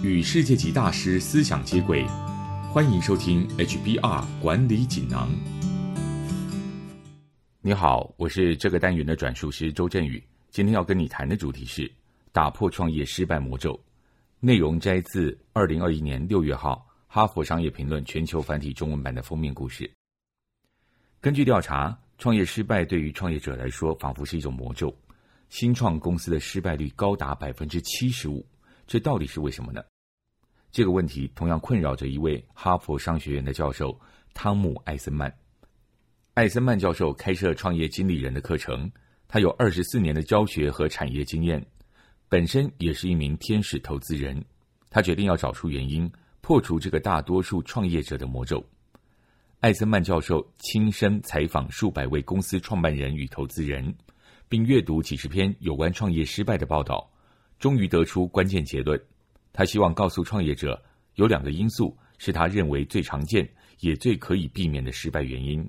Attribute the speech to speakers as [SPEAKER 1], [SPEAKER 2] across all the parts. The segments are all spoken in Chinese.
[SPEAKER 1] 与世界级大师思想接轨，欢迎收听 HBR 管理锦囊。你好，我是这个单元的转述师周振宇。今天要跟你谈的主题是打破创业失败魔咒。内容摘自二零二一年六月号《哈佛商业评论》全球繁体中文版的封面故事。根据调查，创业失败对于创业者来说，仿佛是一种魔咒。新创公司的失败率高达百分之七十五，这到底是为什么呢？这个问题同样困扰着一位哈佛商学院的教授汤姆·艾森曼。艾森曼教授开设创业经理人的课程，他有二十四年的教学和产业经验，本身也是一名天使投资人。他决定要找出原因，破除这个大多数创业者的魔咒。艾森曼教授亲身采访数百位公司创办人与投资人。并阅读几十篇有关创业失败的报道，终于得出关键结论。他希望告诉创业者，有两个因素是他认为最常见也最可以避免的失败原因。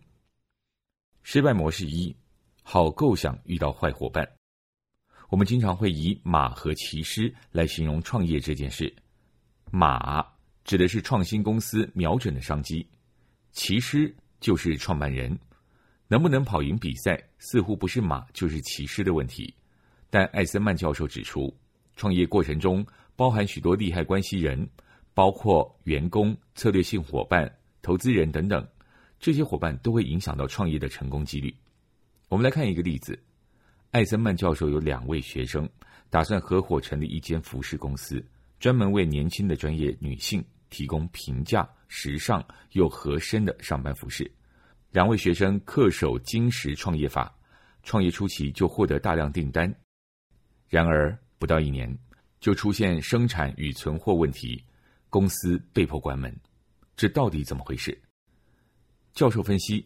[SPEAKER 1] 失败模式一：好构想遇到坏伙伴。我们经常会以马和骑师来形容创业这件事。马指的是创新公司瞄准的商机，骑师就是创办人。能不能跑赢比赛，似乎不是马就是骑师的问题。但艾森曼教授指出，创业过程中包含许多利害关系人，包括员工、策略性伙伴、投资人等等，这些伙伴都会影响到创业的成功几率。我们来看一个例子：艾森曼教授有两位学生，打算合伙成立一间服饰公司，专门为年轻的专业女性提供平价、时尚又合身的上班服饰。两位学生恪守金石创业法，创业初期就获得大量订单。然而不到一年，就出现生产与存货问题，公司被迫关门。这到底怎么回事？教授分析，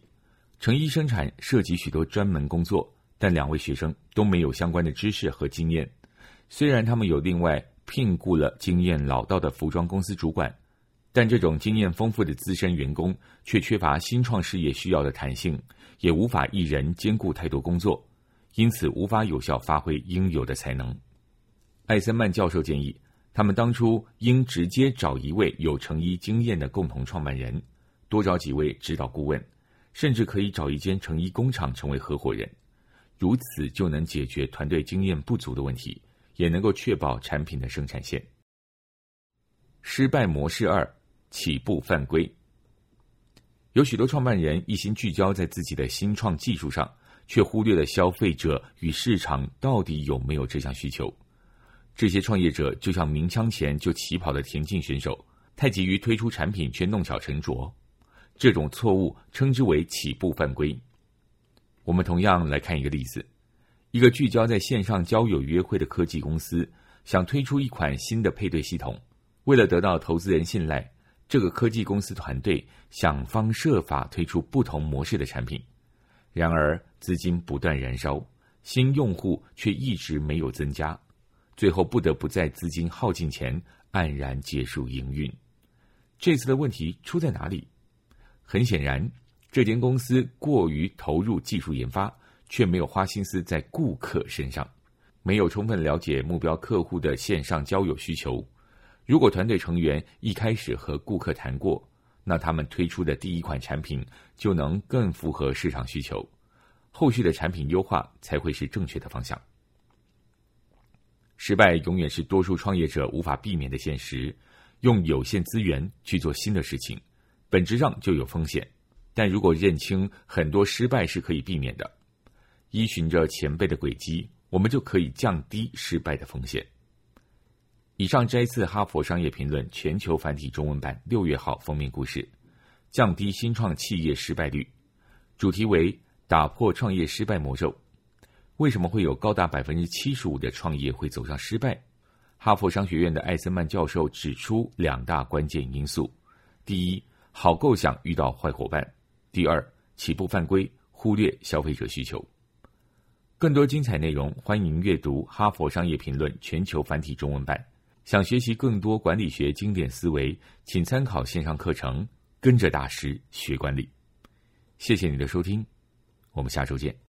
[SPEAKER 1] 成衣生产涉及许多专门工作，但两位学生都没有相关的知识和经验。虽然他们有另外聘雇了经验老道的服装公司主管。但这种经验丰富的资深员工却缺乏新创事业需要的弹性，也无法一人兼顾太多工作，因此无法有效发挥应有的才能。艾森曼教授建议，他们当初应直接找一位有成衣经验的共同创办人，多找几位指导顾问，甚至可以找一间成衣工厂成为合伙人，如此就能解决团队经验不足的问题，也能够确保产品的生产线。失败模式二。起步犯规，有许多创办人一心聚焦在自己的新创技术上，却忽略了消费者与市场到底有没有这项需求。这些创业者就像鸣枪前就起跑的田径选手，太急于推出产品却弄巧成拙。这种错误称之为起步犯规。我们同样来看一个例子：一个聚焦在线上交友约会的科技公司，想推出一款新的配对系统，为了得到投资人信赖。这个科技公司团队想方设法推出不同模式的产品，然而资金不断燃烧，新用户却一直没有增加，最后不得不在资金耗尽前黯然结束营运。这次的问题出在哪里？很显然，这间公司过于投入技术研发，却没有花心思在顾客身上，没有充分了解目标客户的线上交友需求。如果团队成员一开始和顾客谈过，那他们推出的第一款产品就能更符合市场需求，后续的产品优化才会是正确的方向。失败永远是多数创业者无法避免的现实。用有限资源去做新的事情，本质上就有风险。但如果认清很多失败是可以避免的，依循着前辈的轨迹，我们就可以降低失败的风险。以上摘自《哈佛商业评论》全球繁体中文版六月号封面故事，降低新创企业失败率，主题为打破创业失败魔咒。为什么会有高达百分之七十五的创业会走上失败？哈佛商学院的艾森曼教授指出两大关键因素：第一，好构想遇到坏伙伴；第二，起步犯规，忽略消费者需求。更多精彩内容，欢迎阅读《哈佛商业评论》全球繁体中文版。想学习更多管理学经典思维，请参考线上课程《跟着大师学管理》。谢谢你的收听，我们下周见。